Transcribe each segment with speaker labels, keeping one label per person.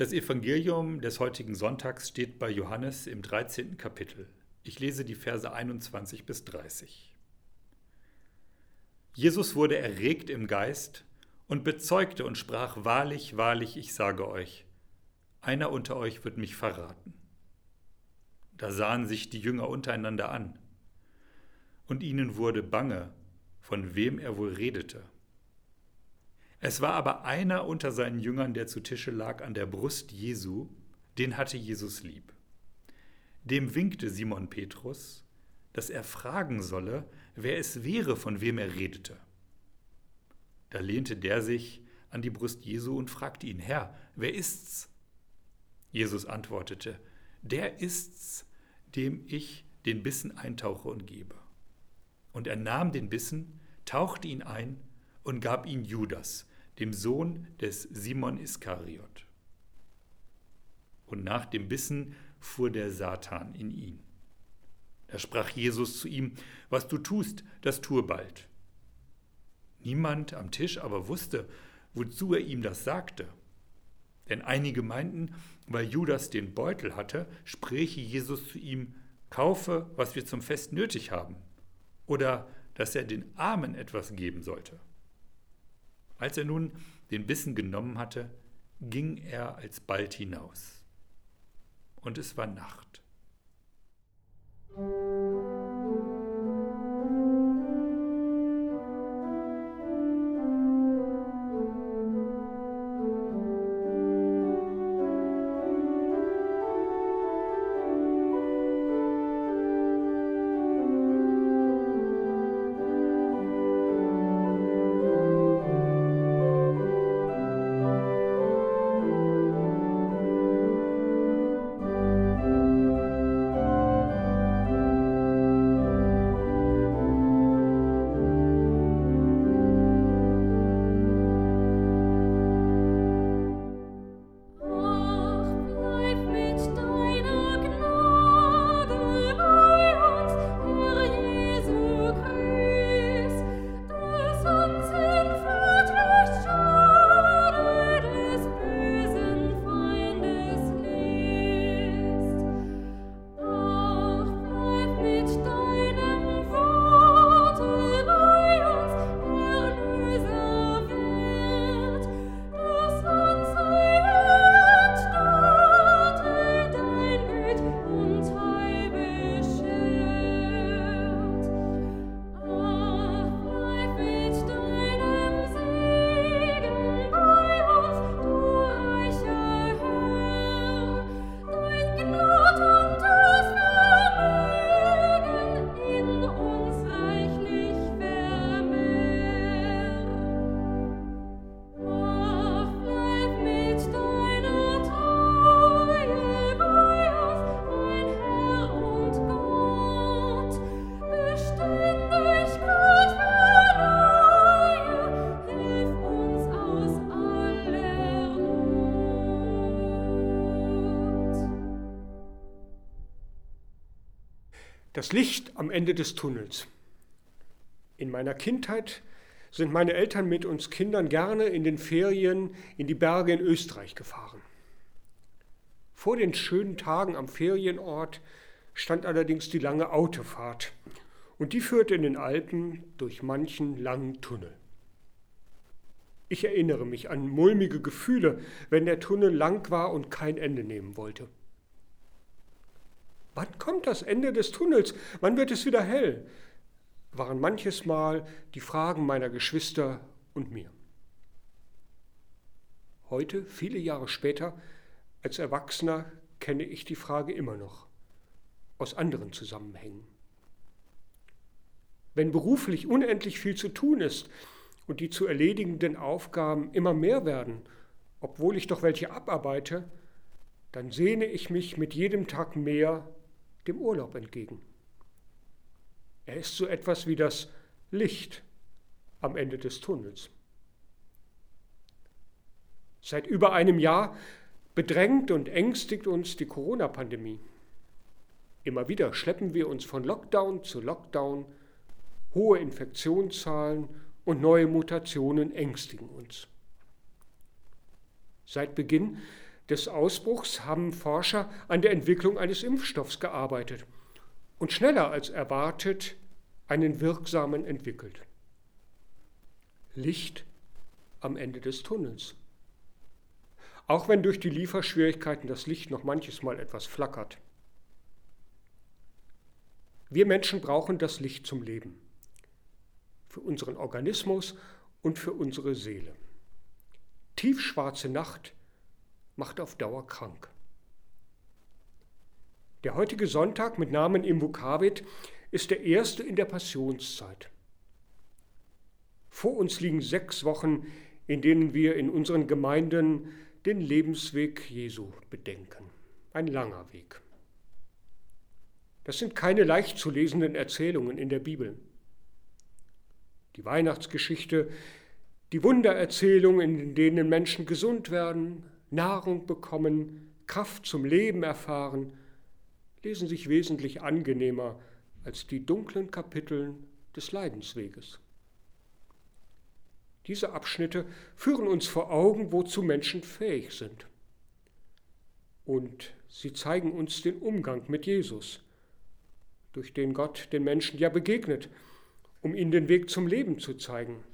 Speaker 1: Das Evangelium des heutigen Sonntags steht bei Johannes im 13. Kapitel. Ich lese die Verse 21 bis 30. Jesus wurde erregt im Geist und bezeugte und sprach, Wahrlich, wahrlich, ich sage euch, einer unter euch wird mich verraten. Da sahen sich die Jünger untereinander an, und ihnen wurde bange, von wem er wohl redete. Es war aber einer unter seinen Jüngern, der zu Tische lag an der Brust Jesu, den hatte Jesus lieb. Dem winkte Simon Petrus, dass er fragen solle, wer es wäre, von wem er redete. Da lehnte der sich an die Brust Jesu und fragte ihn, Herr, wer ist's? Jesus antwortete, der ist's, dem ich den Bissen eintauche und gebe. Und er nahm den Bissen, tauchte ihn ein und gab ihn Judas, dem Sohn des Simon Iskariot. Und nach dem Bissen fuhr der Satan in ihn. Da sprach Jesus zu ihm, was du tust, das tue bald. Niemand am Tisch aber wusste, wozu er ihm das sagte. Denn einige meinten, weil Judas den Beutel hatte, spräche Jesus zu ihm, kaufe, was wir zum Fest nötig haben, oder dass er den Armen etwas geben sollte. Als er nun den Bissen genommen hatte, ging er alsbald hinaus. Und es war Nacht.
Speaker 2: Das Licht am Ende des Tunnels. In meiner Kindheit sind meine Eltern mit uns Kindern gerne in den Ferien in die Berge in Österreich gefahren. Vor den schönen Tagen am Ferienort stand allerdings die lange Autofahrt und die führte in den Alpen durch manchen langen Tunnel. Ich erinnere mich an mulmige Gefühle, wenn der Tunnel lang war und kein Ende nehmen wollte. Wann kommt das Ende des Tunnels? Wann wird es wieder hell? waren manches Mal die Fragen meiner Geschwister und mir. Heute, viele Jahre später, als Erwachsener, kenne ich die Frage immer noch, aus anderen Zusammenhängen. Wenn beruflich unendlich viel zu tun ist und die zu erledigenden Aufgaben immer mehr werden, obwohl ich doch welche abarbeite, dann sehne ich mich mit jedem Tag mehr dem Urlaub entgegen. Er ist so etwas wie das Licht am Ende des Tunnels. Seit über einem Jahr bedrängt und ängstigt uns die Corona-Pandemie. Immer wieder schleppen wir uns von Lockdown zu Lockdown, hohe Infektionszahlen und neue Mutationen ängstigen uns. Seit Beginn des Ausbruchs haben Forscher an der Entwicklung eines Impfstoffs gearbeitet und schneller als erwartet einen wirksamen entwickelt. Licht am Ende des Tunnels. Auch wenn durch die Lieferschwierigkeiten das Licht noch manches Mal etwas flackert. Wir Menschen brauchen das Licht zum Leben, für unseren Organismus und für unsere Seele. Tiefschwarze Nacht macht auf Dauer krank. Der heutige Sonntag mit Namen Invokavit ist der erste in der Passionszeit. Vor uns liegen sechs Wochen, in denen wir in unseren Gemeinden den Lebensweg Jesu bedenken. Ein langer Weg. Das sind keine leicht zu lesenden Erzählungen in der Bibel. Die Weihnachtsgeschichte, die Wundererzählungen, in denen Menschen gesund werden, Nahrung bekommen, Kraft zum Leben erfahren, lesen sich wesentlich angenehmer als die dunklen Kapitel des Leidensweges. Diese Abschnitte führen uns vor Augen, wozu Menschen fähig sind. Und sie zeigen uns den Umgang mit Jesus, durch den Gott den Menschen ja begegnet, um ihnen den Weg zum Leben zu zeigen,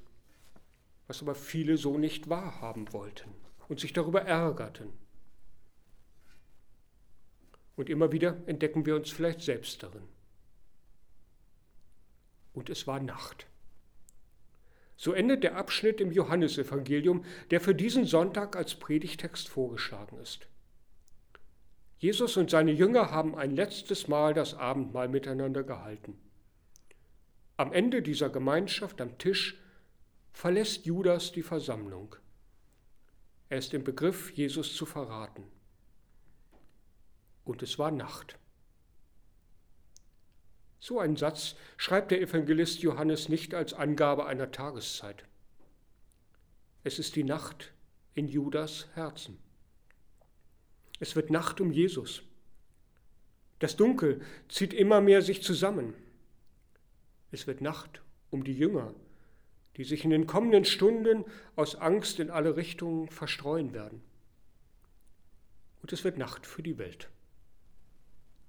Speaker 2: was aber viele so nicht wahrhaben wollten und sich darüber ärgerten. Und immer wieder entdecken wir uns vielleicht selbst darin. Und es war Nacht. So endet der Abschnitt im Johannesevangelium, der für diesen Sonntag als Predigtext vorgeschlagen ist. Jesus und seine Jünger haben ein letztes Mal das Abendmahl miteinander gehalten. Am Ende dieser Gemeinschaft am Tisch verlässt Judas die Versammlung. Er ist im Begriff, Jesus zu verraten. Und es war Nacht. So einen Satz schreibt der Evangelist Johannes nicht als Angabe einer Tageszeit. Es ist die Nacht in Judas Herzen. Es wird Nacht um Jesus. Das Dunkel zieht immer mehr sich zusammen. Es wird Nacht um die Jünger, die sich in den kommenden Stunden aus Angst in alle Richtungen verstreuen werden. Und es wird Nacht für die Welt.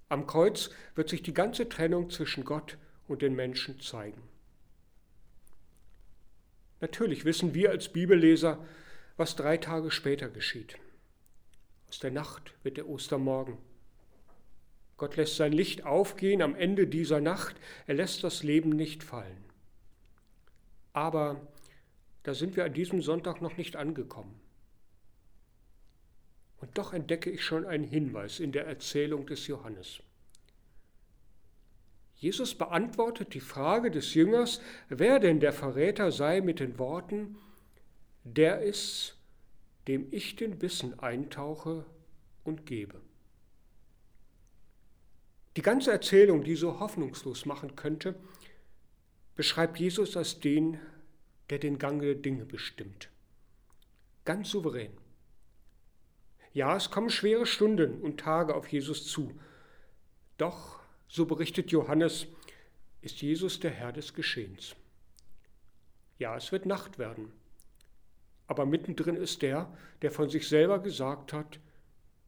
Speaker 2: Am Kreuz wird sich die ganze Trennung zwischen Gott und den Menschen zeigen. Natürlich wissen wir als Bibelleser, was drei Tage später geschieht. Aus der Nacht wird der Ostermorgen. Gott lässt sein Licht aufgehen am Ende dieser Nacht. Er lässt das Leben nicht fallen. Aber da sind wir an diesem Sonntag noch nicht angekommen. Und doch entdecke ich schon einen Hinweis in der Erzählung des Johannes. Jesus beantwortet die Frage des Jüngers, wer denn der Verräter sei, mit den Worten, der ist, dem ich den Bissen eintauche und gebe. Die ganze Erzählung, die so hoffnungslos machen könnte, beschreibt Jesus als den, der den Gang der Dinge bestimmt. Ganz souverän. Ja, es kommen schwere Stunden und Tage auf Jesus zu. Doch, so berichtet Johannes, ist Jesus der Herr des Geschehens. Ja, es wird Nacht werden. Aber mittendrin ist der, der von sich selber gesagt hat,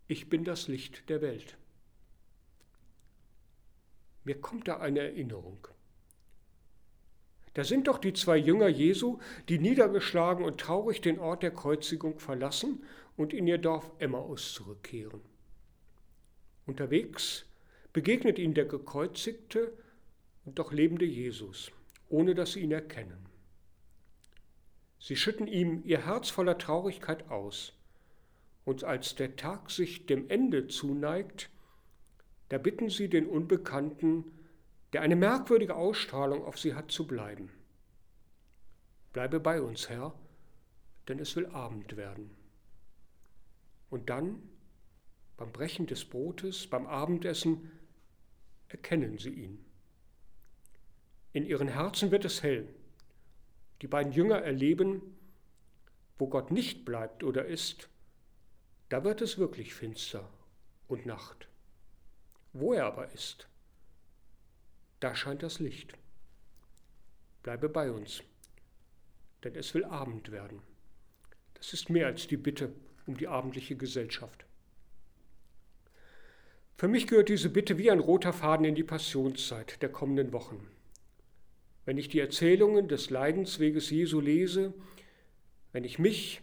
Speaker 2: ich bin das Licht der Welt. Mir kommt da eine Erinnerung. Da sind doch die zwei Jünger Jesu, die niedergeschlagen und traurig den Ort der Kreuzigung verlassen und in ihr Dorf Emmaus zurückkehren. Unterwegs begegnet ihnen der gekreuzigte und doch lebende Jesus, ohne dass sie ihn erkennen. Sie schütten ihm ihr Herz voller Traurigkeit aus, und als der Tag sich dem Ende zuneigt, da bitten sie den Unbekannten, der eine merkwürdige Ausstrahlung auf sie hat, zu bleiben. Bleibe bei uns, Herr, denn es will Abend werden. Und dann, beim Brechen des Brotes, beim Abendessen, erkennen sie ihn. In ihren Herzen wird es hell. Die beiden Jünger erleben, wo Gott nicht bleibt oder ist, da wird es wirklich finster und Nacht. Wo er aber ist, da scheint das Licht. Bleibe bei uns, denn es will Abend werden. Das ist mehr als die Bitte um die abendliche Gesellschaft. Für mich gehört diese Bitte wie ein roter Faden in die Passionszeit der kommenden Wochen. Wenn ich die Erzählungen des Leidensweges Jesu lese, wenn ich mich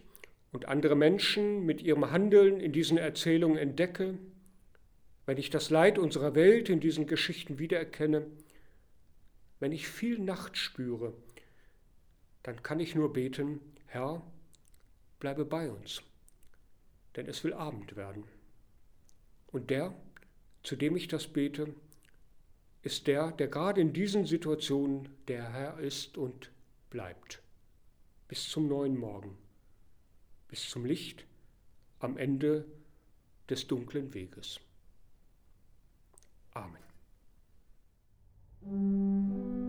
Speaker 2: und andere Menschen mit ihrem Handeln in diesen Erzählungen entdecke, wenn ich das Leid unserer Welt in diesen Geschichten wiedererkenne, wenn ich viel Nacht spüre, dann kann ich nur beten, Herr, bleibe bei uns, denn es will Abend werden. Und der, zu dem ich das bete, ist der, der gerade in diesen Situationen der Herr ist und bleibt. Bis zum neuen Morgen, bis zum Licht am Ende des dunklen Weges. Amen. Música